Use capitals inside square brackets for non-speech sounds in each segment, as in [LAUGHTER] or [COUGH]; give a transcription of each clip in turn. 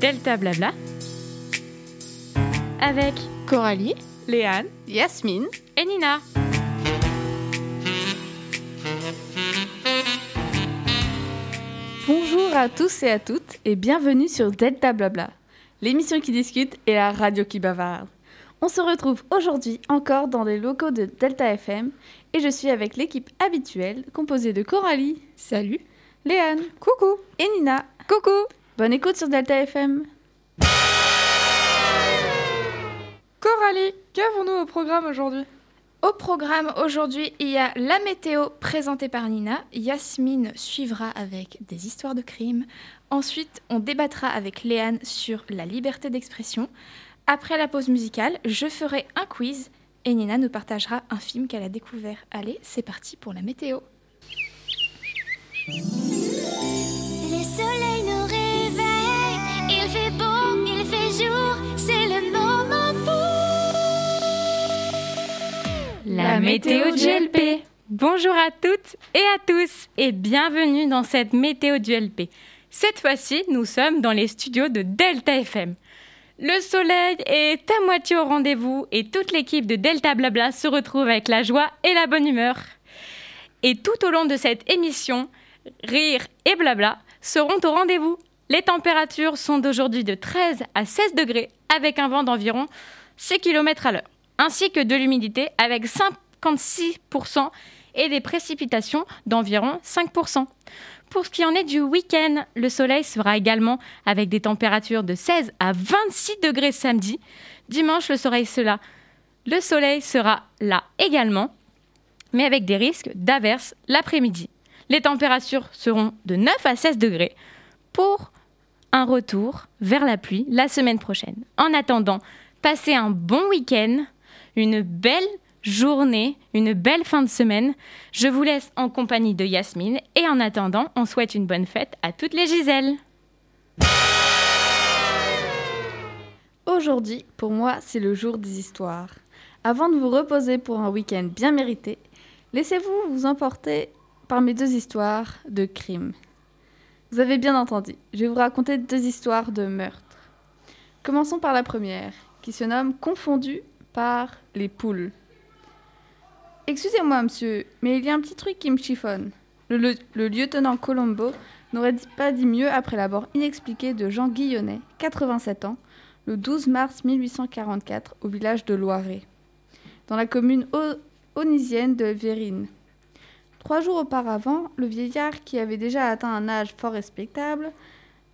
Delta Blabla avec Coralie, Léane Yasmine et Nina. Bonjour à tous et à toutes et bienvenue sur Delta Blabla, l'émission qui discute et la radio qui bavarde. On se retrouve aujourd'hui encore dans les locaux de Delta FM et je suis avec l'équipe habituelle composée de Coralie. Salut. Léane. Coucou. Et Nina. Coucou. Bonne écoute sur Delta FM. Coralie, qu'avons-nous au programme aujourd'hui? Au programme aujourd'hui, il y a la météo présentée par Nina. Yasmine suivra avec des histoires de crimes. Ensuite, on débattra avec Léane sur la liberté d'expression. Après la pause musicale, je ferai un quiz et Nina nous partagera un film qu'elle a découvert. Allez, c'est parti pour la météo. Les soleils beau, il fait jour, c'est le moment pour La météo du LP. Bonjour à toutes et à tous et bienvenue dans cette météo du LP. Cette fois-ci, nous sommes dans les studios de Delta FM. Le soleil est à moitié au rendez-vous et toute l'équipe de Delta Blabla se retrouve avec la joie et la bonne humeur. Et tout au long de cette émission, rire et blabla seront au rendez-vous. Les températures sont d'aujourd'hui de 13 à 16 degrés avec un vent d'environ 6 km à l'heure, ainsi que de l'humidité avec 56% et des précipitations d'environ 5%. Pour ce qui en est du week-end, le soleil sera également avec des températures de 16 à 26 degrés samedi. Dimanche, le soleil sera, le soleil sera là également, mais avec des risques d'averses l'après-midi. Les températures seront de 9 à 16 degrés pour un retour vers la pluie la semaine prochaine. En attendant, passez un bon week-end, une belle journée, une belle fin de semaine. Je vous laisse en compagnie de Yasmine et en attendant, on souhaite une bonne fête à toutes les Giselles. Aujourd'hui, pour moi, c'est le jour des histoires. Avant de vous reposer pour un week-end bien mérité, laissez-vous vous emporter par mes deux histoires de crimes. Vous avez bien entendu, je vais vous raconter deux histoires de meurtre. Commençons par la première, qui se nomme Confondu par les poules. Excusez-moi, monsieur, mais il y a un petit truc qui me chiffonne. Le, le- lieutenant Colombo n'aurait pas dit mieux après la mort inexpliquée de Jean Guillonnet, 87 ans, le 12 mars 1844, au village de Loiret, dans la commune onisienne de Vérine. Trois jours auparavant, le vieillard, qui avait déjà atteint un âge fort respectable,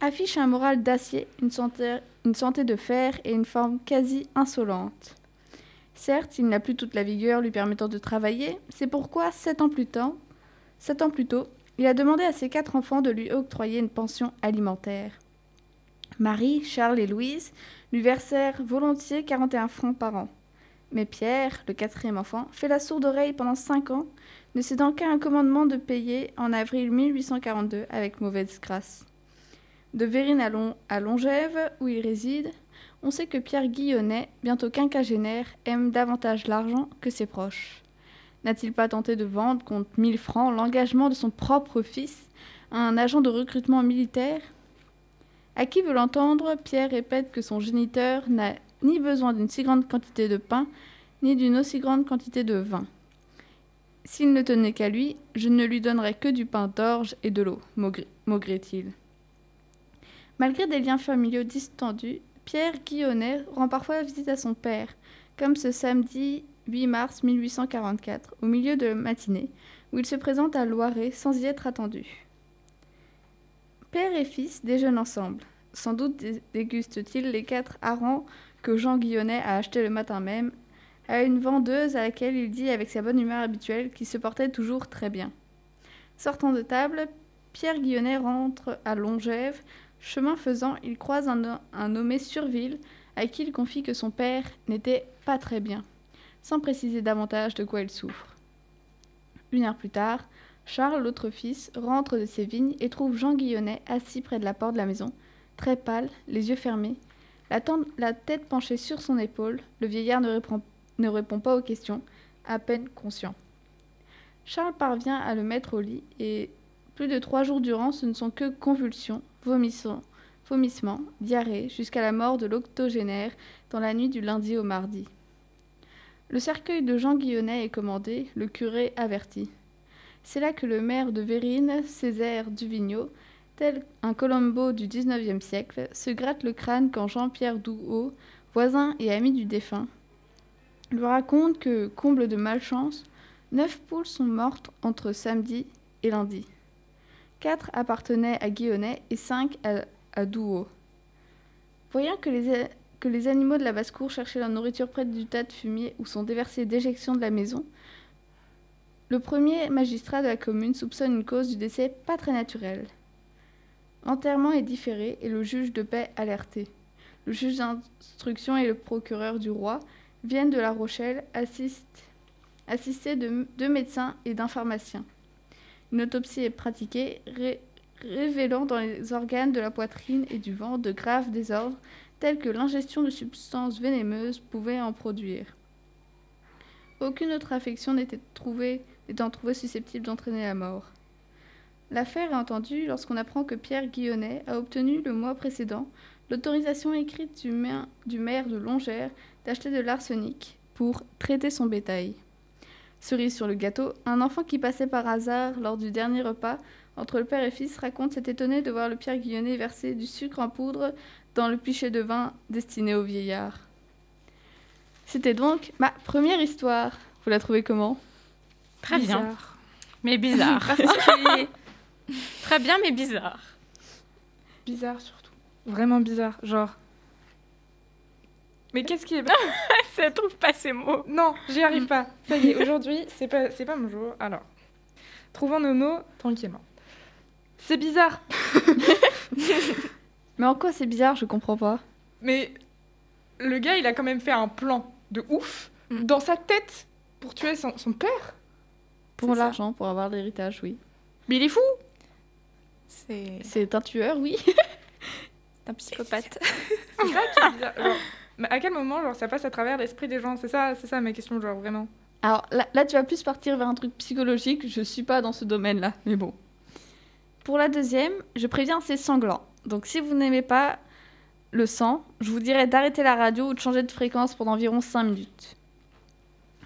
affiche un moral d'acier, une santé, de fer et une forme quasi insolente. Certes, il n'a plus toute la vigueur lui permettant de travailler, c'est pourquoi, sept ans plus tôt, sept ans plus tôt, il a demandé à ses quatre enfants de lui octroyer une pension alimentaire. Marie, Charles et Louise lui versèrent volontiers 41 francs par an. Mais Pierre, le quatrième enfant, fait la sourde oreille pendant cinq ans, ne cédant qu'à un commandement de payer en avril 1842 avec mauvaise grâce. De Vérine à, Lon- à Longève, où il réside, on sait que Pierre Guillonnet, bientôt quinquagénaire, aime davantage l'argent que ses proches. N'a-t-il pas tenté de vendre contre 1000 francs l'engagement de son propre fils à un agent de recrutement militaire? À qui veut l'entendre, Pierre répète que son géniteur n'a ni besoin d'une si grande quantité de pain, ni d'une aussi grande quantité de vin. S'il ne tenait qu'à lui, je ne lui donnerais que du pain d'orge et de l'eau, maugrait-il. Malgré des liens familiaux distendus, Pierre Guillonnet rend parfois visite à son père, comme ce samedi 8 mars 1844, au milieu de la matinée, où il se présente à Loiret sans y être attendu. Père et fils déjeunent ensemble. Sans doute dé- dégustent-ils les quatre harengs que Jean Guillonnet a achetés le matin même, à une vendeuse à laquelle il dit avec sa bonne humeur habituelle qu'il se portait toujours très bien. Sortant de table, Pierre Guillonnet rentre à Longève. Chemin faisant, il croise un, nommé Surville, à qui il confie que son père n'était pas très bien, sans préciser davantage de quoi il souffre. Une heure plus tard, Charles, l'autre fils, rentre de ses vignes et trouve Jean Guillonnet assis près de la porte de la maison, très pâle, les yeux fermés, la tête penchée sur son épaule. Le vieillard ne répond, ne répond pas aux questions, à peine conscient. Charles parvient à le mettre au lit et plus de trois jours durant, ce ne sont que convulsions, vomissements, vomissements, diarrhée, jusqu'à la mort de l'octogénaire dans la nuit du lundi au mardi. Le cercueil de Jean Guillonnet est commandé, le curé averti. C'est là que le maire de Vérine, Césaire Duvigneau, tel un Colombo du XIXe siècle, se gratte le crâne quand Jean-Pierre Douhaut, voisin et ami du défunt, lui raconte que, comble de malchance, neuf poules sont mortes entre samedi et lundi. Quatre appartenaient à Guillonnet et cinq à, à. Voyant que les, que les animaux de la basse-cour cherchaient leur nourriture près du tas de fumier où sont déversées déjections de la maison, le premier magistrat de la commune soupçonne une cause du décès pas très naturelle. L'enterrement est différé et le juge de paix alerté. Le juge d'instruction et le procureur du roi viennent de La Rochelle assistés de deux médecins et d'un pharmacien. Une autopsie est pratiquée, ré- révélant dans les organes de la poitrine et du ventre de graves désordres tels que l'ingestion de substances vénémeuses pouvait en produire. Aucune autre affection n'était trouvée susceptible d'entraîner la mort. L'affaire est entendue lorsqu'on apprend que Pierre Guillonnet a obtenu le mois précédent l'autorisation écrite du maire, du maire de Longères d'acheter de l'arsenic pour traiter son bétail. Cerise sur le gâteau, un enfant qui passait par hasard lors du dernier repas entre le père et fils raconte s'être étonné de voir le Pierre Guillonnet verser du sucre en poudre dans le pichet de vin destiné au vieillard. C'était donc ma première histoire. Vous la trouvez comment? Très bien. Bizarre. Mais bizarre. [LAUGHS] Particulier. Très bien, mais bizarre. bizarre surtout. Vraiment bizarre. Genre. Mais qu'est-ce qui est. [LAUGHS] Ça trouve pas ces mots. Non, j'y arrive pas. Ça y est, aujourd'hui, c'est pas, c'est pas mon jour. Alors, trouvons nos mots tranquillement. C'est bizarre, [LAUGHS] Mais en quoi c'est bizarre Je comprends pas. mais le gars, il a quand même fait un plan de ouf Mm. dans sa tête pour tuer son, son père. Pour C'est ça. l'argent, pour avoir l'héritage, oui. Mais il est fou C'est C'est un tueur, oui. [LAUGHS] un psychopathe. C'est ça qui est bizarre. Genre, mais à quel moment, genre, ça passe à travers l'esprit des gens? C'est ça, c'est ça ma question, genre, vraiment. Alors là, tu vas plus partir vers un truc psychologique. Je suis pas dans ce domaine-là, mais bon. Pour la deuxième, je préviens, c'est sanglant. Donc si vous n'aimez pas le sang, je vous dirais d'arrêter la radio ou de changer de fréquence pendant environ 5 minutes.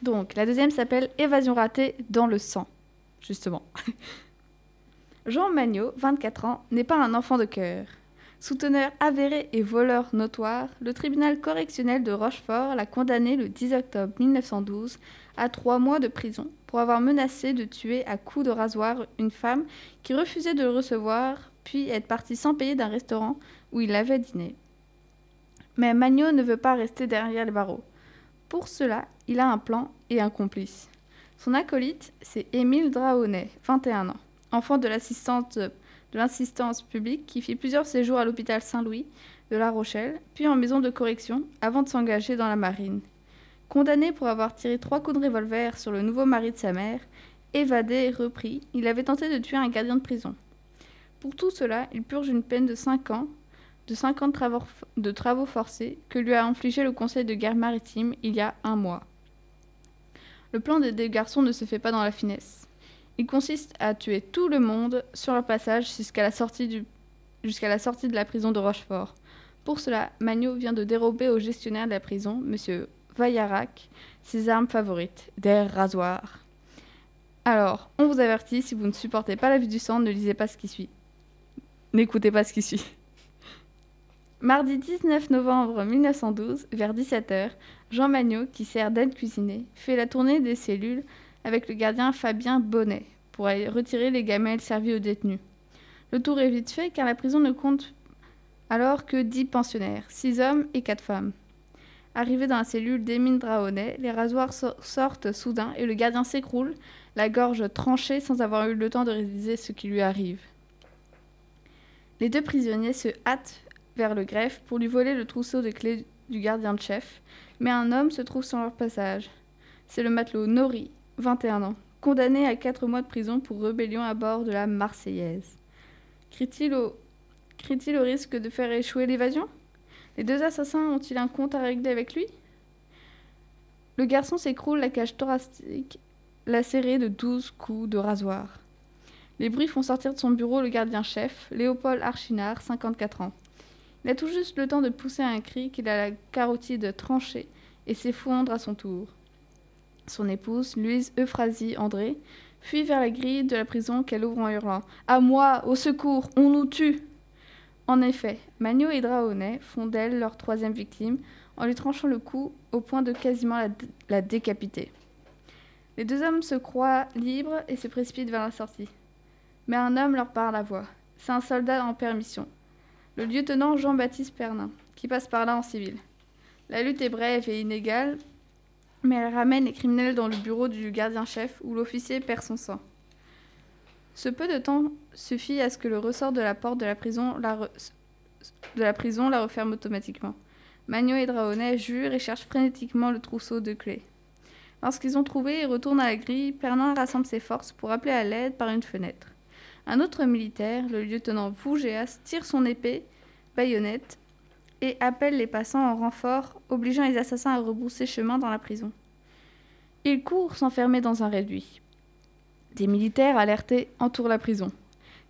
Donc la deuxième s'appelle Évasion ratée dans le sang, justement. [LAUGHS] Jean Magnot, 24 ans, n'est pas un enfant de cœur. Souteneur avéré et voleur notoire, le tribunal correctionnel de Rochefort l'a condamné le 10 octobre 1912 à trois mois de prison pour avoir menacé de tuer à coups de rasoir une femme qui refusait de le recevoir, puis être partie sans payer d'un restaurant où il avait dîné. Mais Magnot ne veut pas rester derrière les barreaux. Pour cela, il a un plan et un complice. Son acolyte, c'est Émile Draonnet, 21 ans, enfant de l'assistante de l'assistance publique qui fit plusieurs séjours à l'hôpital Saint-Louis de La Rochelle, puis en maison de correction, avant de s'engager dans la marine. Condamné pour avoir tiré trois coups de revolver sur le nouveau mari de sa mère, évadé et repris, il avait tenté de tuer un gardien de prison. Pour tout cela, il purge une peine de 5 ans, de 50 travaux, de travaux forcés que lui a infligé le Conseil de guerre maritime il y a un mois. Le plan des deux garçons ne se fait pas dans la finesse. Il consiste à tuer tout le monde sur leur passage jusqu'à la sortie, de la prison de Rochefort. Pour cela, Magnot vient de dérober au gestionnaire de la prison, M. Vaillarac, ses armes favorites, des rasoirs. Alors, on vous avertit, si vous ne supportez pas la vue du sang, ne lisez pas ce qui suit. N'écoutez pas ce qui suit. [LAUGHS] Mardi 19 novembre 1912, vers 17h, Jean Magnot, qui sert d'aide cuisinée, fait la tournée des cellules avec le gardien Fabien Bonnet pour aller retirer les gamelles servies aux détenus. Le tour est vite fait car la prison ne compte alors que 10 pensionnaires, 6 hommes et 4 femmes. Arrivé dans la cellule d'Émile Draonnet, les rasoirs so- sortent soudain et le gardien s'écroule, la gorge tranchée sans avoir eu le temps de réaliser ce qui lui arrive. Les deux prisonniers se hâtent vers le greffe pour lui voler le trousseau de clés du gardien de chef, mais un homme se trouve sur leur passage. C'est le matelot Nori, 21 ans, condamné à 4 mois de prison pour rébellion à bord de la Marseillaise. Crie-t-il au... risque de faire échouer l'évasion? Les deux assassins ont-ils un compte à régler avec lui? Le garçon s'écroule, la cage thoracique lacérée de 12 coups de rasoir. Les bruits font sortir de son bureau le gardien-chef, Léopold Archinard, 54 ans. Il a tout juste le temps de pousser un cri qu'il a la carotide tranchée et s'effondre à son tour. Son épouse, Louise Euphrasie André, fuit vers la grille de la prison qu'elle ouvre en hurlant À moi, au secours, on nous tue En effet, Magno et Draonet font d'elle leur troisième victime en lui tranchant le cou au point de quasiment la, la décapiter. Les deux hommes se croient libres et se précipitent vers la sortie. Mais un homme leur parle à voix. C'est un soldat en permission, le lieutenant Jean-Baptiste Pernin, qui passe par là en civil. La lutte est brève et inégale, mais elle ramène les criminels dans le bureau du gardien-chef où l'officier perd son sang. Ce peu de temps suffit à ce que le ressort de la porte de la prison la, referme automatiquement. Magno et Draonet jurent et cherchent frénétiquement le trousseau de clés. Lorsqu'ils ont trouvé et retournent à la grille, Pernin rassemble ses forces pour appeler à l'aide par une fenêtre. Un autre militaire, le lieutenant Vougeas, tire son épée, baïonnette, et appelle les passants en renfort, obligeant les assassins à rebrousser chemin dans la prison. Ils courent s'enfermer dans un réduit. Des militaires alertés entourent la prison.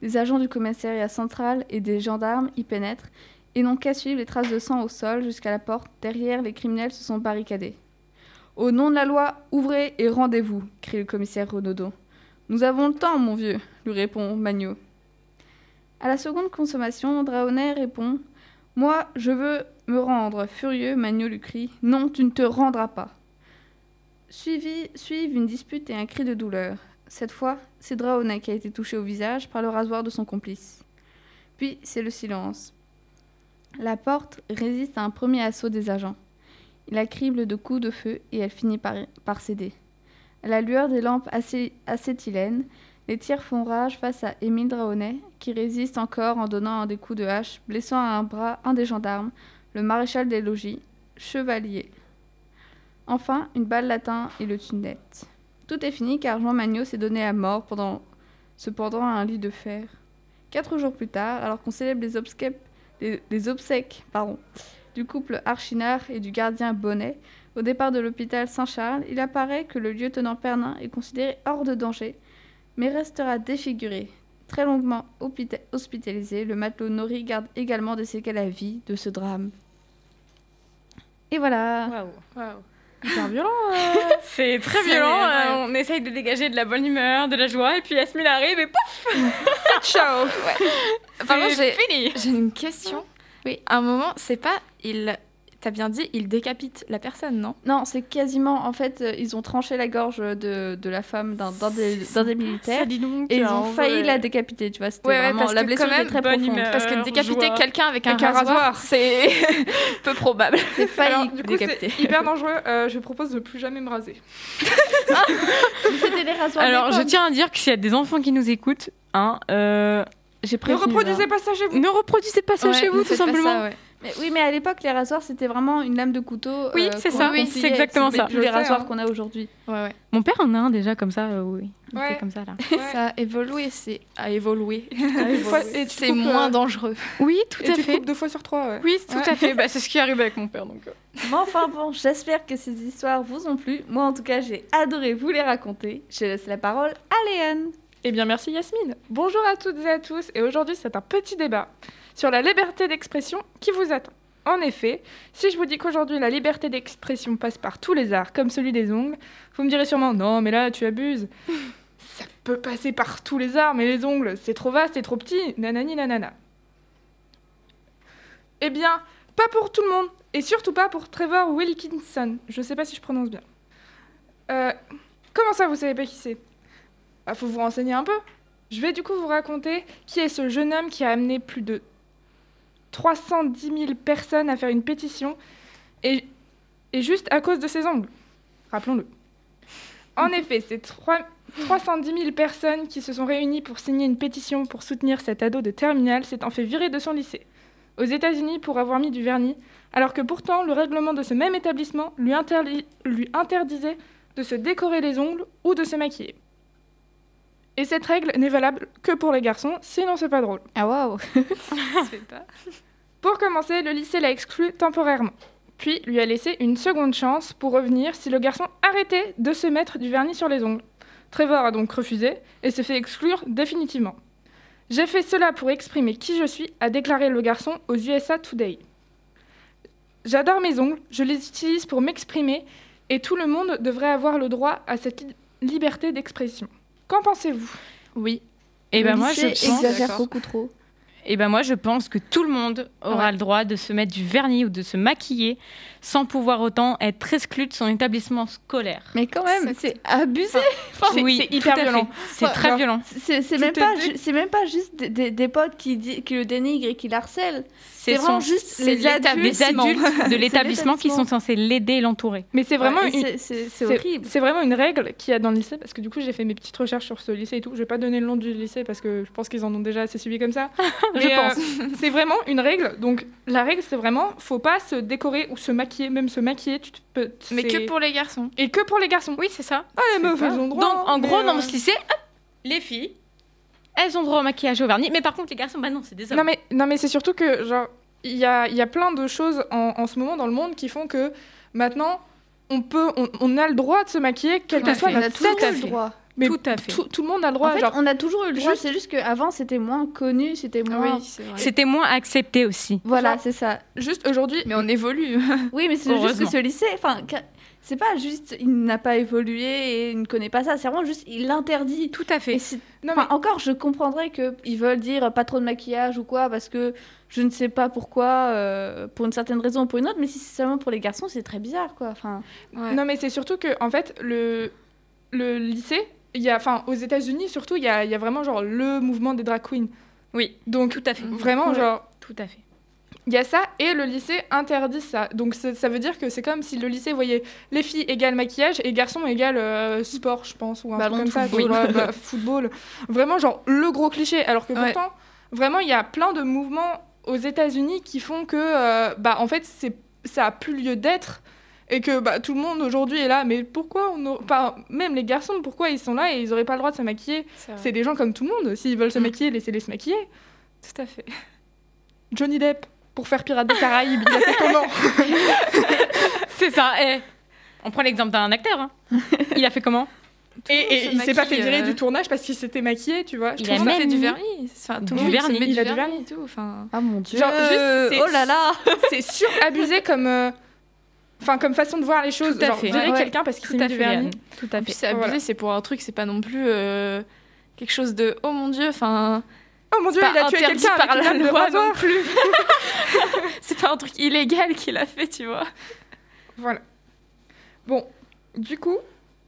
Des agents du commissariat central et des gendarmes y pénètrent et n'ont qu'à suivre les traces de sang au sol jusqu'à la porte. Derrière, les criminels se sont barricadés. Au nom de la loi, ouvrez et rendez-vous, crie le commissaire Renaudot. Nous avons le temps, mon vieux, lui répond Magno. À la seconde consommation, Draonet répond Moi, je veux me rendre. Furieux, Magno lui crie Non, tu ne te rendras pas. Suivi, suivent une dispute et un cri de douleur. Cette fois, c'est Draonet qui a été touché au visage par le rasoir de son complice. Puis, c'est le silence. La porte résiste à un premier assaut des agents. Il la crible de coups de feu et elle finit par, céder. À la lueur des lampes acé- acétylènes, les tirs font rage face à Émile Draonet, qui résiste encore en donnant des coups de hache, blessant à un bras un des gendarmes, le maréchal des logis, chevalier. Enfin, une balle l'atteint et le tue net. Tout est fini car Jean Magno s'est donné à mort pendant, cependant à un lit de fer. Quatre jours plus tard, alors qu'on célèbre les, obsèques- du couple Archinard et du gardien Bonnet, au départ de l'hôpital Saint-Charles, il apparaît que le lieutenant Pernin est considéré hors de danger, mais restera défiguré. Très longuement hospitalisé, le matelot Nori garde également des séquelles à vie de ce drame. Et voilà. Waouh. Waouh. Hyper violent. euh. [LAUGHS] C'est très violent. ouais. euh, on essaye de dégager de la bonne humeur, de la joie, et puis Yasmine arrive et pouf, [LAUGHS] Ciao. C'est j'ai fini. j'ai une question. Oui. À un moment, c'est pas il. T'as bien dit, il décapite la personne, non? Non, c'est quasiment. En fait, euh, ils ont tranché la gorge de, de la femme d'un d'un des, des militaires. dit donc. Et ils ont failli vrai. la décapiter, tu vois. C'était Ouais, ouais, vraiment. parce la que blessure était très profonde. humeur. Parce que Euh, décapiter quelqu'un avec un Avec un rasoir, c'est [LAUGHS] peu probable. C'est failli Alors, du coup, décapiter. c'est hyper dangereux. Euh, je propose de plus jamais me raser. [LAUGHS] C'était les rasoirs. Alors, je tiens à dire que s'il y a des enfants qui nous écoutent, hein, euh, j'ai Ne reproduisez hein. pas ça chez vous. Ne reproduisez pas ça Ouais, chez vous, tout simplement. ça, ouais. Mais oui, mais à l'époque, les rasoirs, c'était vraiment une lame de couteau. Oui, euh, c'est qu'on- ça, oui, c'est exactement ça. plus les rasoirs hein. qu'on a aujourd'hui. Ouais, ouais. Mon père en a un déjà comme ça, euh, oui. Ouais. comme ça là. [LAUGHS] Ça a évolué, c'est à évoluer. [LAUGHS] C'est moins euh, dangereux. Oui, tout Et à tu fait. coupes deux fois sur trois. Ouais. Oui, tout Ouais. à fait. Bah, c'est ce qui arrive avec mon père. Donc. euh. Mais enfin bon, j'espère que ces histoires vous ont plu. Moi, en tout cas, j'ai adoré vous les raconter. Je laisse la parole à Léane. Eh bien, merci Yasmine. Bonjour à toutes et à tous. Et aujourd'hui, c'est un petit débat sur la liberté d'expression qui vous attend. En effet, si je vous dis qu'aujourd'hui la liberté d'expression passe par tous les arts, comme celui des ongles, vous me direz sûrement non, mais là tu abuses. [LAUGHS] Ça peut passer par tous les arts, mais les ongles, c'est trop vaste et trop petit, nanani nanana. Eh bien, pas pour tout le monde, et surtout pas pour Trevor Wilkinson. Je sais pas si je prononce bien. Euh, comment ça, vous savez pas qui c'est? Bah, faut vous renseigner un peu. Je vais du coup vous raconter qui est ce jeune homme qui a amené plus de 310 000 personnes à faire une pétition et, juste à cause de ses ongles. Rappelons-le. En effet, c'est trois- 310 000 personnes qui se sont réunies pour signer une pétition pour soutenir cet ado de terminale s'étant fait virer de son lycée aux États-Unis pour avoir mis du vernis, alors que pourtant le règlement de ce même établissement lui interdisait de se décorer les ongles ou de se maquiller. Et cette règle n'est valable que pour les garçons, sinon c'est pas drôle. Ah waouh [LAUGHS] Pour commencer, le lycée l'a exclu temporairement, puis lui a laissé une seconde chance pour revenir si le garçon arrêtait de se mettre du vernis sur les ongles. Trevor a donc refusé et s'est fait exclure définitivement. J'ai fait cela pour exprimer qui je suis, a déclaré le garçon aux USA Today. J'adore mes ongles, je les utilise pour m'exprimer et tout le monde devrait avoir le droit à cette li- liberté d'expression. Qu'en pensez-vous? Oui. Et ben Le moi, je pense, exagère beaucoup trop. et ben moi, je pense que tout le monde aura Ouais. le droit de se mettre du vernis ou de se maquiller sans pouvoir autant être exclu de son établissement scolaire. Mais quand même, c'est abusé. C'est- [LAUGHS] Oui, c'est hyper violent. C'est Enfin, très genre, violent. C'est même, pas c'est même pas juste des, des- des potes qui, qui le dénigrent et qui l'harcèlent. C'est vraiment juste les adultes. adultes de [LAUGHS] l'établissement qui sont censés l'aider et l'entourer. Mais c'est vraiment Ouais, une, c'est- c'est c'est horrible. C'est vraiment une règle qu'il y a dans le lycée, parce que du coup j'ai fait mes petites recherches sur ce lycée et tout. Je vais pas donner le nom du lycée parce que je pense qu'ils en ont déjà assez suivi comme ça. [LAUGHS] Je Mais, pense. euh, [LAUGHS] c'est vraiment une règle. Donc la règle c'est vraiment, faut pas se décorer ou se maquiller, même se maquiller. Tu te peux. Mais que pour les garçons. Et que pour les garçons. Oui, c'est ça. Ah les meufs elles ont droit. Donc, en gros, dans euh, ce lycée, hop, les filles, elles ont droit au maquillage au vernis. Mais par contre, les garçons, bah non, c'est des hommes. Non mais non mais c'est surtout que genre il y a, il y a plein de choses en, en ce moment dans le monde qui font que maintenant on peut on, on a le droit de se maquiller quel Tout que à soit fait. on a notre sexe. eu le droit. Mais Tout à fait. Tout, tout le monde a le droit. En fait, genre, on a toujours eu le droit. juste- C'est juste qu'avant, c'était moins connu, c'était moins. Oui, c'est vrai. C'était moins accepté aussi. Voilà, c'est ça. juste aujourd'hui Mais on évolue. [LAUGHS] Oui, mais c'est juste que ce lycée, enfin, c'est pas juste il n'a pas évolué et il ne connaît pas ça. C'est vraiment juste il l'interdit. Tout à Et fait. c'est- non, enfin, encore, je comprendrais qu'ils veulent dire pas trop de maquillage ou quoi, parce que je ne sais pas pourquoi, euh, pour une certaine raison ou pour une autre, mais si c'est seulement pour les garçons, c'est très bizarre, quoi. Enfin, Ouais. Non, mais c'est surtout que, en fait, le, le lycée, il y a, enfin, aux États-Unis surtout, il y a, il y a vraiment genre le mouvement des drag queens. Oui, Donc, tout à fait. vraiment, Ouais. genre, Tout à fait. Il y a ça et le lycée interdit ça. Donc, ça veut dire que c'est comme si le lycée voyait les filles égale maquillage et garçons égale euh, sport, je pense, ou un Ballon truc comme ça. vois, bah, [LAUGHS] football. Vraiment, genre, le gros cliché. Alors que Ouais. pourtant, vraiment, il y a plein de mouvements aux États-Unis qui font que, euh, bah, en fait, ça a plus lieu d'être et que bah, tout le monde aujourd'hui est là. Mais pourquoi on a- même les garçons, pourquoi ils sont là et ils auraient pas le droit de se maquiller? C'est des gens comme tout le monde. S'ils veulent se Mm. maquiller, laissez-les se maquiller. Tout à fait. Johnny Depp pour faire Pirates des Caraïbes, il a fait comment [LAUGHS] C'est ça. eh, on prend l'exemple d'un acteur. hein. Il a fait comment Et, et se il s'est pas fait virer euh. du tournage parce qu'il s'était maquillé, tu vois. Je Il a ça- fait même du mis vernis. Enfin, tout du le monde se vernis. met du Il a du vernis et tout. Enfin, ah mon dieu. Genre, juste, c'est- oh là là. [LAUGHS] c'est surabusé comme, euh, enfin, comme façon de voir les choses. Tout à Genre, fait. virer Ouais. quelqu'un parce qu'il s'est mis du fait, vernis. Léane. Tout à fait. c'est abusé, Voilà. c'est pour un truc, c'est pas non plus euh, quelque chose de oh mon dieu. Enfin, Oh mon dieu, il a tué quelqu'un par avec la loi non plus. [LAUGHS] [LAUGHS] c'est pas un truc illégal qu'il a fait, tu vois. Voilà. Bon, du coup,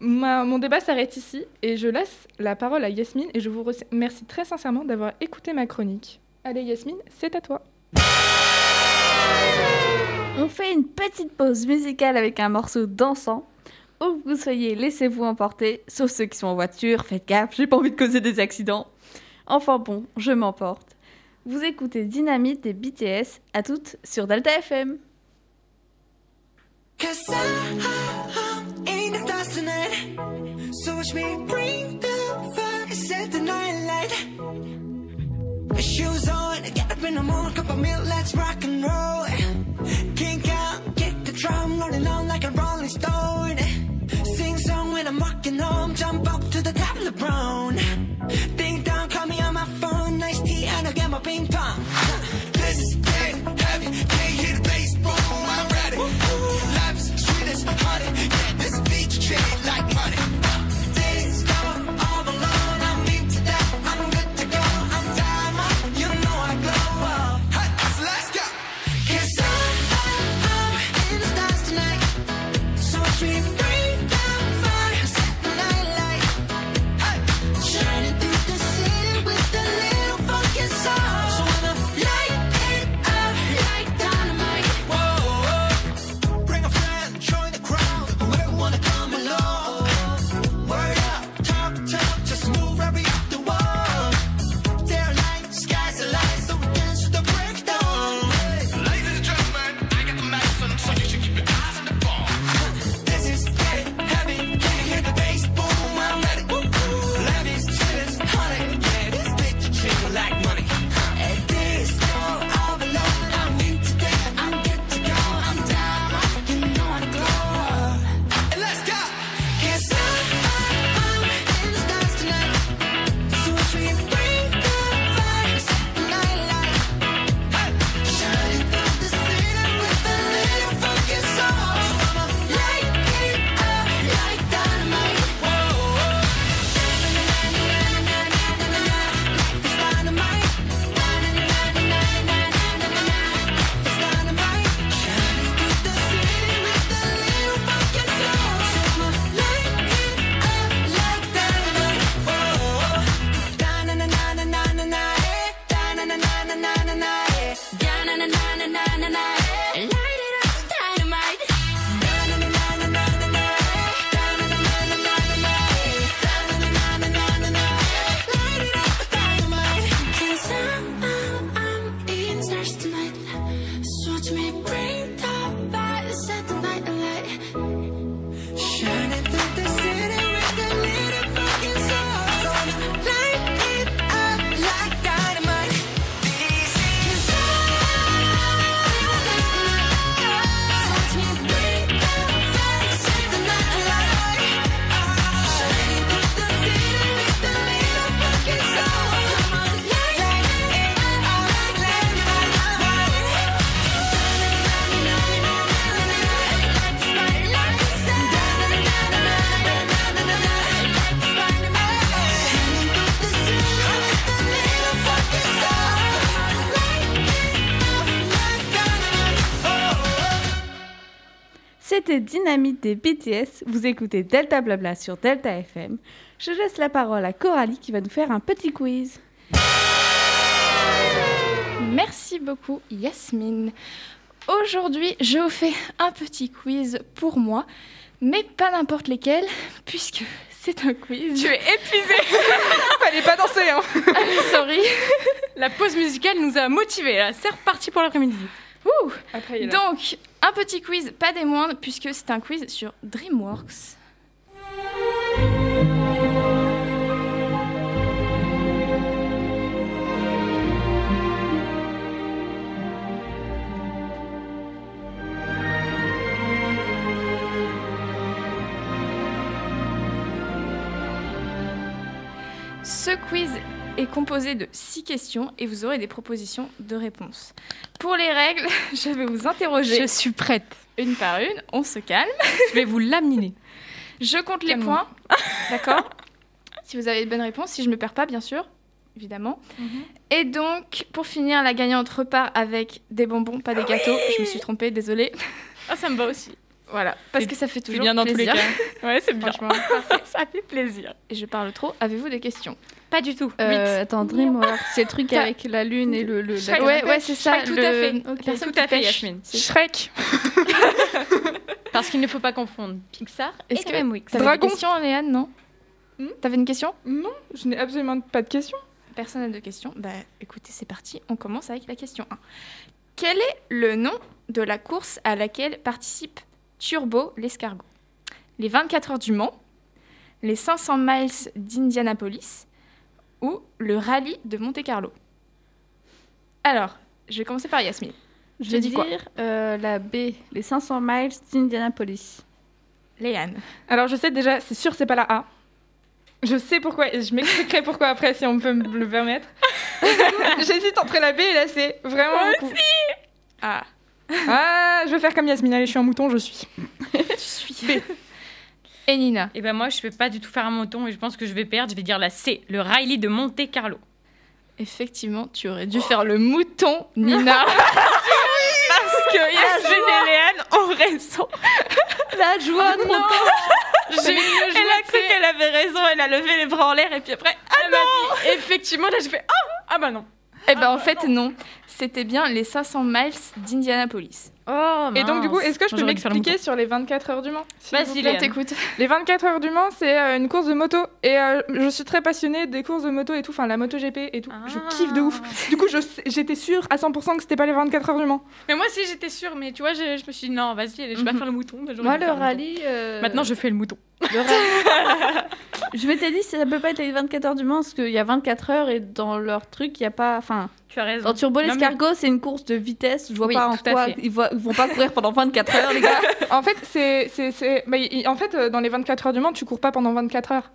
ma- mon débat s'arrête ici et je laisse la parole à Yasmine et je vous remercie très sincèrement d'avoir écouté ma chronique. Allez Yasmine, c'est à toi. On fait une petite pause musicale avec un morceau dansant. Où que vous soyez, laissez-vous emporter, sauf ceux qui sont en voiture, faites gaffe, j'ai pas envie de causer des accidents. Enfin bon, je m'emporte. Vous écoutez Dynamite des BTS, à toutes sur Delta FM. Shoes on, get up in the morning, cup of milk, let's rock and roll. Kink out, kick the drum, rolling on like a rolling stone. Sing song when I'm walking home, jump up to the top of the brown. Tea, and BTS. Vous écoutez Delta Blabla sur Delta FM. Je laisse la parole à Coralie qui va nous faire un petit quiz. Merci beaucoup Yasmine. Aujourd'hui, je vous fais un petit quiz pour moi, mais pas n'importe lesquels, puisque c'est un quiz. Tu es épuisé. [LAUGHS] Fallait pas danser, hein Sorry. La pause musicale nous a motivés. Là, c'est reparti pour l'après-midi. Donc, un petit quiz, pas des moindres, puisque c'est un quiz sur DreamWorks. Ce quiz est composé de six questions et vous aurez des propositions de réponses. Pour les règles, [LAUGHS] je vais vous interroger Je suis prête. une par une. On se calme. Je vais vous laminer. Je compte les points. D'accord Si vous avez de bonnes réponses, si je me perds pas, bien sûr, évidemment. Et donc, pour finir, la gagnante repart avec des bonbons, pas des gâteaux. Je me suis trompée, désolée. Ah, ça me va aussi. Voilà, parce que ça fait C'est toujours bien dans tous les plaisir. cas. Ouais, c'est bien. Franchement, [LAUGHS] ça fait plaisir. et je parle trop. Avez-vous des questions? Pas du tout. Euh, attends, Dreamworks, c'est le truc avec la lune et le. le Shrek. la- Ouais, ouais, c'est ça. Shrek, tout le- à fait. personne Tout à fait. Yasmine. Shrek. [LAUGHS] Parce qu'il ne faut pas confondre Pixar et Est-ce que- Dreamworks. T'avais Dragon. une question, Léane, non Hmm T'avais une question Non, je n'ai absolument pas de questions. Personne n'a de questions. Bah écoutez, c'est parti. On commence avec la question 1. Quel est le nom de la course à laquelle participe Turbo l'escargot? Les 24 heures du Mans, les 500 miles d'Indianapolis ou le rallye de Monte-Carlo Alors, je vais commencer par Yasmine. Je Tu vais dis dire quoi euh, la B, les 500 miles d'Indianapolis. Léane. Alors, je sais déjà, c'est sûr, c'est pas la A. Je sais pourquoi, et je m'expliquerai pourquoi après, si on peut me le permettre. [LAUGHS] J'hésite entre la B et la C. Vraiment Moi beaucoup. Ah, Ah, je vais faire comme Yasmine. Allez, je suis un mouton, je suis. [LAUGHS] je suis. Et Nina. Et ben moi, je vais pas du tout faire un mouton et je pense que je vais perdre. Je vais dire la C, le Riley de Monte Carlo. Effectivement, tu aurais dû faire le mouton, Nina. [LAUGHS] Parce que Yasmine et Léane ont raison. La joie, trop J'ai elle a cru qu'elle avait raison, elle a levé les bras en l'air et puis après, ah non Effectivement, là je fais ah ah bah non. Eh ben en fait non, c'était bien les 500 miles d'Indianapolis. Oh Et donc, du coup, est-ce que je peux m'expliquer sur les 24 heures du Mans Vas-y. On t'écoute. Les 24 heures du Mans, c'est euh, une course de moto. Et euh, je suis très passionnée des courses de moto et tout. Enfin, la moto GP et tout. Je Ah. kiffe de ouf. Du coup, j'étais sûre à 100% que c'était pas les 24 heures du Mans. Mais moi aussi j'étais sûre, mais tu vois, je, je me suis dit non, vas-y, allez, je vais pas Mhm. faire le mouton. Moi, le rallye. euh, Maintenant, je fais le mouton. [LAUGHS] je m'étais dit, ça peut pas être les 24 heures du Mans parce qu'il y a 24 heures et dans leur truc, il y a pas. Enfin, Tu as raison. dans Turbo mais- l'escargot, c'est une course de vitesse. Je vois Oui, pas en quoi ils, voient- ils vont pas courir pendant 24 heures, les gars. [LAUGHS] En fait, c'est, c'est, c'est- bah, en fait, euh, dans les 24 heures du Mans, tu cours pas pendant 24 heures.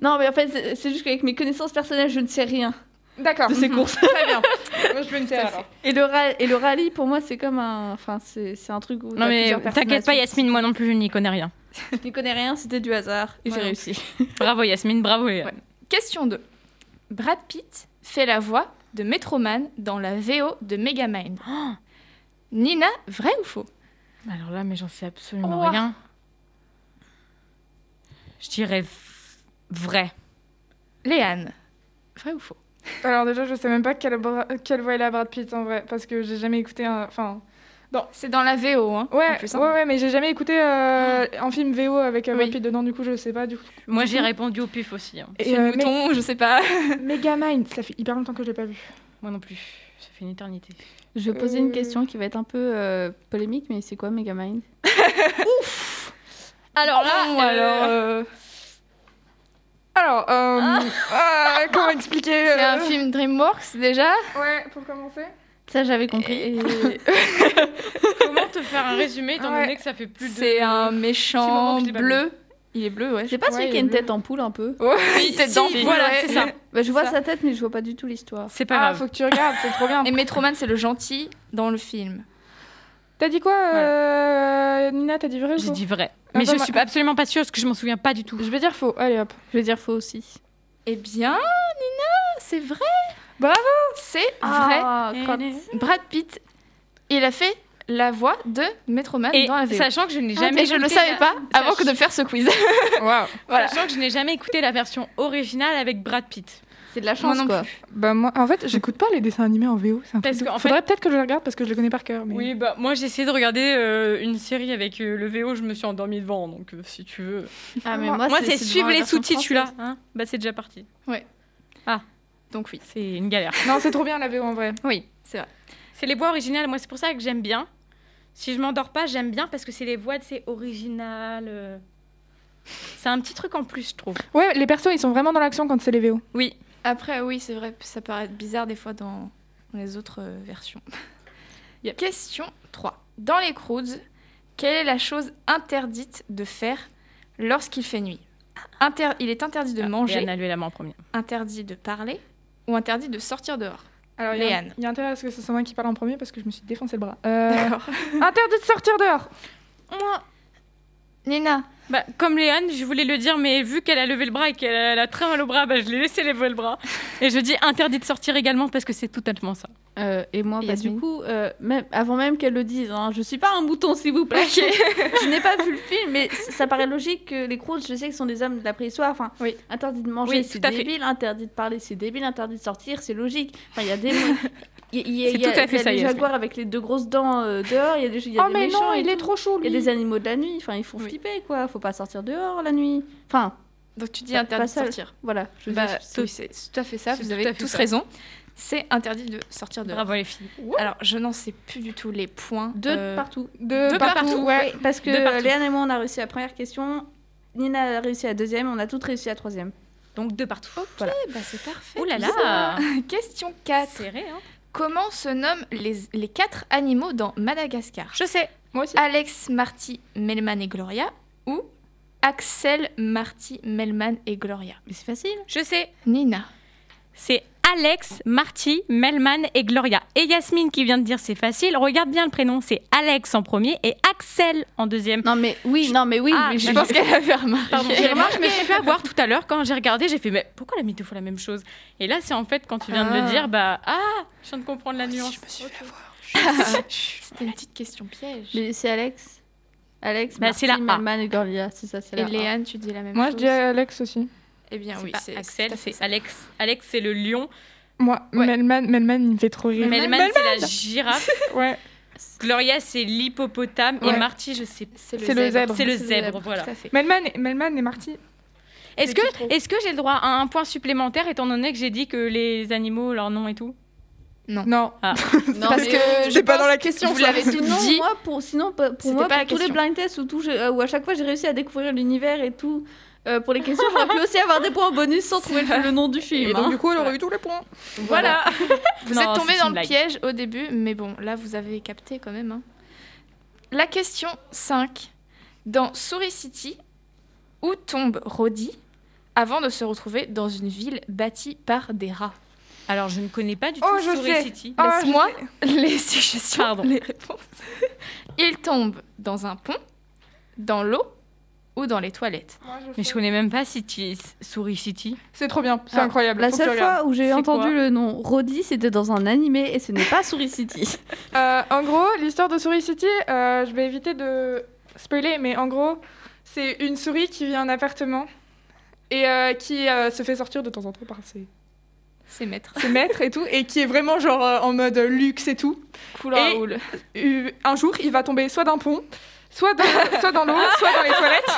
Non, mais en fait, c'est- juste qu'avec mes connaissances personnelles, je ne sais rien D'accord. de ces courses. Très bien. Moi, je veux une terre alors. Et le, et le rallye, pour moi, c'est comme un. Enfin, c'est c'est un truc où. Non mais t'inquiète pas. Yasmine, moi non plus, je n'y connais rien. [LAUGHS] Je n'y connais rien, c'était du hasard et j'ai réussi. [LAUGHS] Bravo Yasmine, bravo. Ouais. Question 2. Brad Pitt fait la voix de Metroman dans la VO de Megamind. Nina, vrai ou faux? Alors là, mais j'en sais absolument Oh. rien. Je dirais vrai. Léane, vrai ou faux? Alors déjà, je sais même pas quelle voix il a Brad Pitt en vrai, parce que j'ai jamais écouté un... Enfin... C'est dans la VO, hein en Ouais, plus, hein. ouais, ouais, mais j'ai jamais écouté euh, un film VO avec euh, Oui. Dedans, du coup, je sais pas du coup. Moi, j'ai répondu au pif aussi. hein. Et euh, mouton, je sais pas. Me- [LAUGHS] Megamind, ça fait hyper longtemps que je l'ai pas vu. Moi non plus. Ça fait une éternité. Je vais poser une Euh. question qui va être un peu euh, polémique, mais c'est quoi Megamind? [LAUGHS] [LAUGHS] Alors Bon, alors, euh, Alors, euh, euh, comment expliquer c'est euh, un film DreamWorks déjà Ouais, pour commencer. Ça, j'avais compris. Et [LAUGHS] Comment te faire un résumé étant Ouais. donné que ça fait plus de. c'est un méchant bleu. Il est bleu, ouais. C'est pas celui qui a une bleu. tête en poule un peu Oui, [LAUGHS] tête si, d'ampoule, voilà, c'est ça. [LAUGHS] bah, Je vois ça. sa tête, mais je vois pas du tout l'histoire. C'est pas Ah, grave. faut que tu regardes, c'est trop bien. Et Metroman, c'est le gentil dans le film. T'as dit quoi, euh, Nina T'as dit vrai ou J'ai dit vrai. Ah, Mais je suis absolument pas sûre parce que je m'en souviens pas du tout. Je vais dire faux. Allez hop. Je vais dire faux aussi. Eh bien, Nina, c'est vrai. Bravo C'est vrai. Ah, crotte. Brad Pitt, il a fait la voix de Metroman Et dans la VO. sachant que je n'ai Ah, jamais mais je ne le savais la- pas avant Sach- que de faire ce quiz. Waouh. [LAUGHS] Voilà. Sachant que je n'ai jamais écouté la version originale avec Brad Pitt. C'est de la Moi chance, non quoi. plus. Bah moi, en fait, j'écoute pas les dessins animés en VO. C'est un Parce truc de- Faudrait peut-être que je les regarde parce que je les connais par cœur. Mais... Oui, bah moi j'ai essayé de regarder euh, une série avec euh, le VO, je me suis endormie devant, donc euh, si tu veux. Ah, mais Moi, moi, Moi c'est suivre les sous-titres, là. Hein? Bah c'est déjà parti. Donc oui, C'est une galère. Non, c'est trop bien la VO en vrai. Oui, c'est vrai. c'est les voix originales, moi c'est pour ça que j'aime bien. Si je m'endors pas, j'aime bien parce que c'est les voix de ces originales. euh. C'est un petit truc en plus, je trouve. Ouais, les persos ils sont vraiment dans l'action quand c'est les VO. Oui. Après, oui, c'est vrai, ça paraît bizarre des fois dans les autres euh, versions. [LAUGHS] Question 3. Dans les Croods, quelle est la chose interdite de faire lorsqu'il fait nuit? Inter- Il est interdit de Ah, manger, Léane a levé la main en premier. interdit de parler ou interdit de sortir dehors Alors, il y a- Léane. il y a intérêt à ce que ce soit moi qui parle en premier parce que je me suis défoncé le bras. Euh, D'accord. [LAUGHS] interdit de sortir dehors. Moi, Nina, bah, comme Léane, je voulais le dire, mais vu qu'elle a levé le bras et qu'elle a, elle a très mal au bras, bah, je l'ai laissé lever le bras. Et je dis interdit de sortir également parce que c'est totalement ça. Euh, et moi, Et bah, du coup, euh, même, avant même qu'elle le dise, hein, je suis pas un mouton, s'il vous plaît. [LAUGHS] je n'ai pas vu le film, mais ça paraît logique que les Croods, je sais que ce sont des hommes de la préhistoire. Enfin, Oui. interdit de manger, Oui, c'est fait. débile. Interdit de parler, c'est débile. Interdit de sortir, c'est logique. Enfin, il y a des. [LAUGHS] C'est il y a- tout à fait il y a ça, des jaguars avec les deux grosses dents euh, dehors. Il y a des, il y a oh des mais méchants. non, et il est tout. trop chaud Il y a des animaux de la nuit. Enfin, il faut Oui. flipper, quoi. Faut pas sortir dehors la nuit. Enfin, donc tu dis Pas- interdit pas de seul. sortir. voilà. Je Bah, c'est tout à fait ça, vous avez tous ça. raison. C'est interdit de sortir dehors. Bravo les filles. Alors, je n'en sais plus du tout les points. Deux Euh, partout. De, de partout, partout, ouais. Oui, parce que De partout. Léane et moi, on a réussi la première question. Nina a réussi la deuxième, on a toutes réussi la troisième. Donc de partout. Ok, bah c'est parfait. Ouh là là. ça. [LAUGHS] Question 4. Serré, hein. Comment se nomment les, les quatre animaux dans Madagascar? Je sais. Moi aussi. Alex, Marty, Melman et Gloria ou Axel, Marty, Melman et Gloria? Mais c'est facile. Je sais. Nina. C'est Alex, Marty, Melman et Gloria. Et Yasmine qui vient de dire c'est facile. Regarde bien le prénom. C'est Alex en premier et Axel en deuxième. Non mais oui, non mais oui, Ah, mais Je je pense qu'elle avait remarqué. Pardon, j'ai remarqué, je me suis fait avoir tout à l'heure quand j'ai regardé, j'ai fait mais pourquoi la mis deux fois la même chose? Et là c'est en fait quand tu viens de Ah. le dire, bah ah, je viens de comprendre la nuance. Je me suis fait avoir. [LAUGHS] C'était une petite question piège. Mais c'est Alex. Alex, Bah, Marty, c'est la A. Melman et Gloria, c'est ça, c'est Et la A. Léane, tu dis la même Moi je chose dis Alex aussi. Eh bien oui, c'est Axel, c'est ça. Alex. Alex c'est le lion, Moi, Ouais. Melman, Melman, il me fait trop rire. Melman c'est la girafe, [LAUGHS] Ouais. Gloria c'est l'hippopotame et. Marty je sais pas. C'est le zèbre. C'est le zèbre, voilà. Melman, et- Melman et Marty. Est-ce Je que, est-ce que j'ai le droit à un point supplémentaire étant donné que j'ai dit que les animaux, leur nom et tout? Non. [LAUGHS] Non, Parce mais- que je C'est pas dans la que question, Vous l'avez tout Sinon, dit. moi, pour, sinon, pour moi, pas pour tous les blind tests où, tout, j'ai- euh, où à chaque fois j'ai réussi à découvrir l'univers et tout, euh, pour les questions, j'aurais pu aussi avoir des points en bonus sans trouver le, le nom du film. Et donc hein. du coup, elle aurait eu tous les points. Voilà. [LAUGHS] Vous Non, êtes tombé dans le blague. piège au début, mais bon, là vous avez capté quand même. hein. La question 5. Dans Souris City, où tombe Roddy avant de se retrouver dans une ville bâtie par des rats? Alors je ne connais pas du Oh, tout je Story sais. City. Je Laisse-moi les suggestions, Pardon. les réponses. Il tombe dans un pont, dans l'eau ou dans les toilettes. Moi, je Mais sais. je connais même pas City, Souris City. C'est trop bien, c'est Ah, incroyable. La seule fois où j'ai C'est entendu le nom Roddy, c'était dans un animé et ce n'est pas Souris City. [LAUGHS] Euh, en gros, l'histoire de Souris City, euh, je vais éviter de spoiler, mais en gros, c'est une souris qui vit en appartement et euh, qui euh, se fait sortir de temps en temps par ses, C'est maître. ses maîtres et tout, et qui est vraiment genre euh, en mode luxe et tout. Couleur Et- à houle. Euh, un jour, il va tomber soit d'un pont, soit dans, soit dans l'eau, soit dans les toilettes,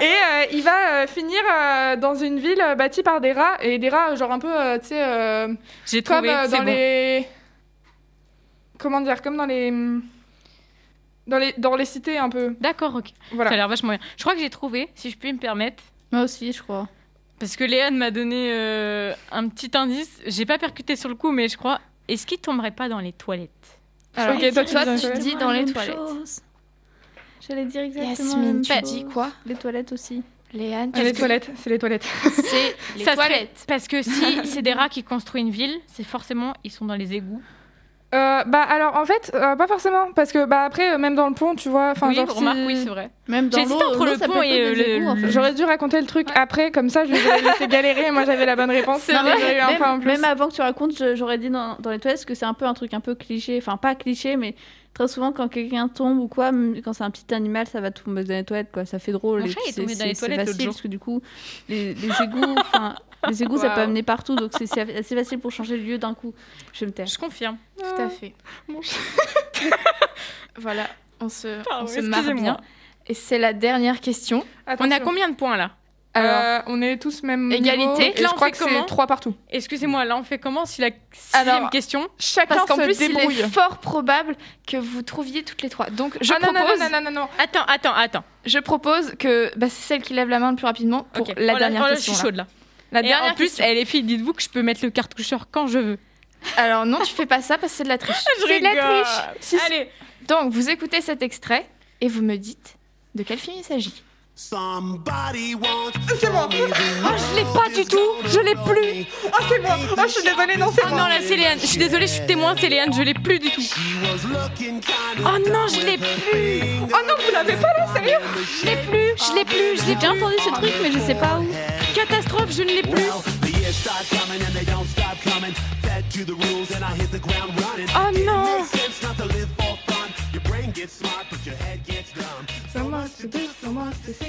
et euh, il va euh, finir euh, dans une ville euh, bâtie par des rats, et des rats genre un peu, euh, tu sais, euh, J'ai comme trouvé. euh, dans bon. les comment dire comme dans les dans les dans les cités un peu D'accord, ok. Ça a voilà l'air vachement bien. Je crois que j'ai trouvé, si je puis me permettre. Moi aussi, je crois. Parce que Léane m'a donné euh, un petit indice. J'ai pas percuté sur le coup, mais je crois. Est-ce qu'il tomberait pas dans les toilettes? Alors, Ok, toi, tu toi, dis dans les tu toilettes. dis dans les toilettes? J'allais dire exactement Yasmine, tu dis quoi Les toilettes aussi. Léane, Ah, les dis- toilettes c'est les toilettes [LAUGHS] C'est les Ça serait- toilettes. Parce que si [LAUGHS] c'est des rats qui construisent une ville, c'est forcément ils sont dans les égouts. Euh, bah alors en fait, euh, pas forcément, parce que bah après, euh, même dans le pont, tu vois, enfin oui, genre remarque, si- oui, c'est vrai. Même dans J'hésite entre le pont et, euh, en le- fait. J'aurais dû raconter le truc après, comme ça je les laissé galérer, moi j'avais la bonne réponse. Non, j'aurais eu un même, point en plus. même avant que tu racontes, je- j'aurais dit dans, dans les toilettes parce que c'est un peu un truc un peu cliché. Enfin, pas cliché, mais très souvent quand quelqu'un tombe ou quoi, quand c'est un petit animal, ça va tomber dans les toilettes. Quoi. Ça fait drôle. Mon et chat est tombé dans les toilettes facile parce que du coup, les, les égouts, [LAUGHS] enfin, les égouts, ça peut amener partout. Donc c'est assez facile pour changer le lieu d'un coup. Je vais me taire. Je confirme. Tout à fait. Mon [LAUGHS] voilà, on se, Pardon, on se marre bien. Et c'est la dernière question. On a combien de points là Alors, Euh, on est tous même Égalité. niveau, et Là, je on crois fait que comment c'est 3 partout. Excusez-moi, là on fait comment si la sixième Alors, question Chacun parce qu'en plus, débrouille. il est fort probable que vous trouviez toutes les trois. Donc, je Ah, non, non, propose, non, non, non, non, non. Attends, attends, attends. je propose que bah, c'est celle qui lève la main le plus rapidement pour la Oh dernière oh là, question. Je suis là. chaude là. La Et dernière en plus, question. eh, les filles, dites-vous que je peux mettre le cartoucheur quand je veux. Alors non, tu fais pas ça parce que c'est de la triche. [LAUGHS] c'est de la rigole. triche. Si- Allez, Donc, vous écoutez cet extrait et vous me dites de quel film il s'agit. Somebody wants C'est moi. oh, je l'ai pas du tout, je l'ai plus. Ah, c'est moi. Oh, je suis désolée, non, c'est Oh moi. non, là c'est Léane. Je suis désolée, je suis témoin, c'est Léane, je l'ai plus du tout. Oh non, je l'ai plus. Oh non, vous l'avez pas là, sérieux Je l'ai plus, je l'ai plus, je l'ai J'ai déjà entendu ce truc, mais je sais pas où. Je ne l'ai plus. Oh non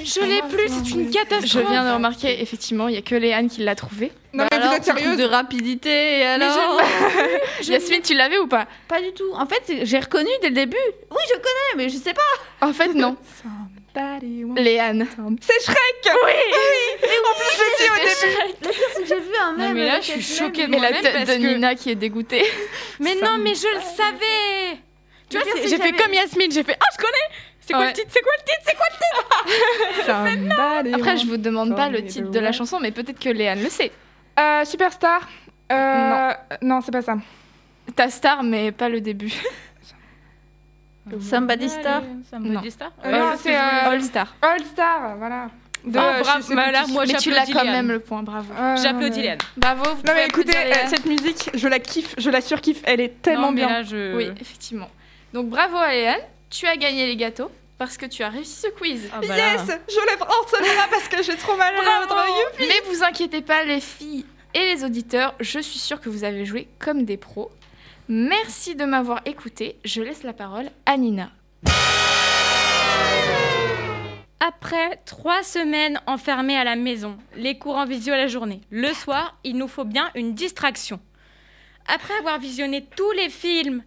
Je l'ai plus, c'est une Je catastrophe. viens de remarquer, effectivement, il y a que Léane qui l'a trouvé. Non, mais alors, vous êtes sérieuse de rapidité, et alors [LAUGHS] [LAUGHS] Yasmine, tu l'avais ou pas? Pas du tout. En fait, j'ai reconnu dès le début. Oui, je connais, mais je sais pas. En fait, non. [LAUGHS] Léane. C'est Shrek Oui Oui En plus, je l'ai dit au début [LAUGHS] j'ai vu un Non, mème. mais là, avec je suis choquée mème. Et la Moi-même, tête parce de que- Nina qui est dégoûtée. [LAUGHS] Mais non, mais je le savais. Tu vois, c'est- j'ai fait comme Yasmine, j'ai fait Ah, je connais. C'est quoi Ouais. le titre? C'est quoi le titre? C'est quoi le titre? [LAUGHS] Somebody Après, je vous demande pas le titre the de la chanson, mais peut-être que Léane le sait. Euh, Superstar euh... Non, c'est pas ça. Ta star, mais pas le début. Somebody Star. Somebody Star Euh, Ouais, non, c'est euh, All Star. All Star, voilà. De, Ah, je bravo, bah là, moi, mais tu l'as quand même le point, bravo. Euh, J'applaudis Léane. Bravo, vous Non pouvez mais écoutez, euh, cette musique, je la kiffe, je la surkiffe, elle est tellement Non, mais bien. là, je... Oui, effectivement. Donc bravo à Léane, tu as gagné les gâteaux parce que tu as réussi ce quiz. Ah, bah là. Yes Je lève en celui-là parce que j'ai trop mal à l'autre. Mais vous inquiétez pas les filles et les auditeurs, je suis sûre que vous avez joué comme des pros. Merci de m'avoir écouté. Je laisse la parole à Nina. Après trois semaines enfermés à la maison, les cours en visio à la journée, le soir, il nous faut bien une distraction. Après avoir visionné tous les films,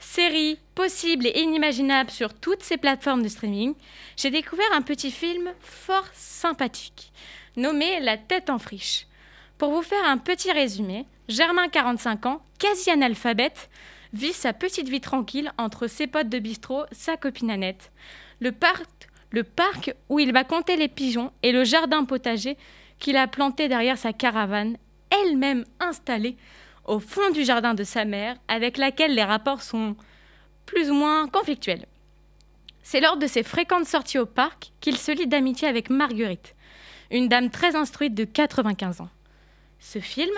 séries possibles et inimaginables sur toutes ces plateformes de streaming, j'ai découvert un petit film fort sympathique, nommé La tête en friche. Pour vous faire un petit résumé, Germain, 45 ans, quasi analphabète, vit sa petite vie tranquille entre ses potes de bistrot, sa copine Annette, le parc, le parc où il va compter les pigeons et le jardin potager qu'il a planté derrière sa caravane, elle-même installée au fond du jardin de sa mère, avec laquelle les rapports sont plus ou moins conflictuels. C'est lors de ses fréquentes sorties au parc qu'il se lie d'amitié avec Marguerite, une dame très instruite de 95 ans. Ce film,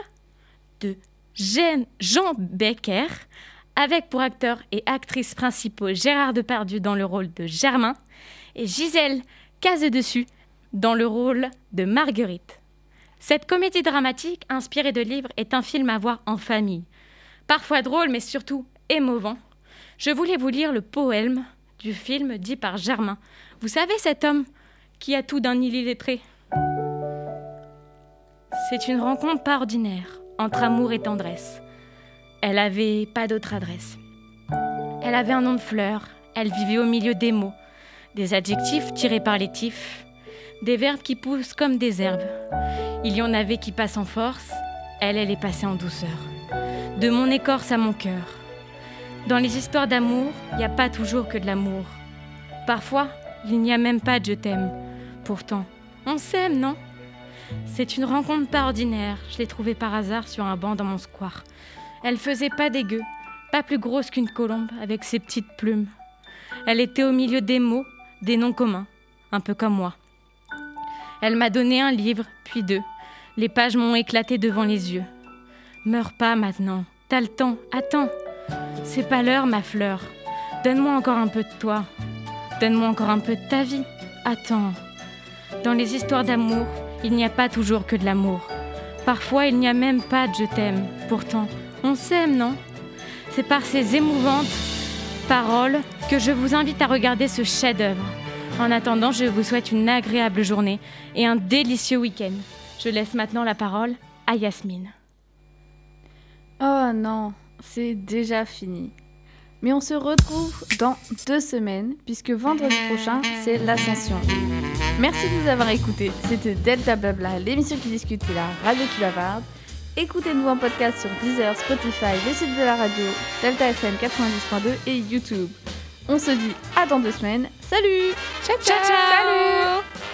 de Jean Becker, avec pour acteurs et actrices principaux Gérard Depardieu dans le rôle de Germain et Gisèle Case-Dessus dans le rôle de Marguerite. Cette comédie dramatique inspirée de livres est un film à voir en famille. Parfois drôle, mais surtout émouvant. Je voulais vous lire le poème du film dit par Germain. Vous savez cet homme qui a tout d'un illettré? C'est une rencontre pas ordinaire entre amour et tendresse. Elle avait pas d'autre adresse. Elle avait un nom de fleur, elle vivait au milieu des mots, des adjectifs tirés par les tifs, des verbes qui poussent comme des herbes. Il y en avait qui passent en force, elle, elle est passée en douceur. De mon écorce à mon cœur. Dans les histoires d'amour, il n'y a pas toujours que de l'amour. Parfois, il n'y a même pas de je t'aime. Pourtant, on s'aime, non? C'est une rencontre pas ordinaire. Je l'ai trouvée par hasard sur un banc dans mon square. Elle faisait pas dégueu, pas plus grosse qu'une colombe avec ses petites plumes. Elle était au milieu des mots, des noms communs, un peu comme moi. Elle m'a donné un livre, puis deux. Les pages m'ont éclaté devant les yeux. Meurs pas maintenant, t'as le temps, attends. c'est pas l'heure, ma fleur. Donne-moi encore un peu de toi. Donne-moi encore un peu de ta vie. Attends. Dans les histoires d'amour, il n'y a pas toujours que de l'amour. Parfois, il n'y a même pas de je t'aime. Pourtant, on s'aime, non? C'est par ces émouvantes paroles que je vous invite à regarder ce chef-d'œuvre. En attendant, je vous souhaite une agréable journée et un délicieux week-end. Je laisse maintenant la parole à Yasmine. Oh non, c'est déjà fini. Mais on se retrouve dans deux semaines, puisque vendredi prochain, c'est l'ascension. Merci de nous avoir écoutés. C'était Delta Blabla, l'émission qui discute et la radio qui bavarde. Écoutez-nous en podcast sur Deezer, Spotify, le site de la radio, Delta FM 90.2 et YouTube. On se dit à dans deux semaines. Salut Ciao, ciao Salut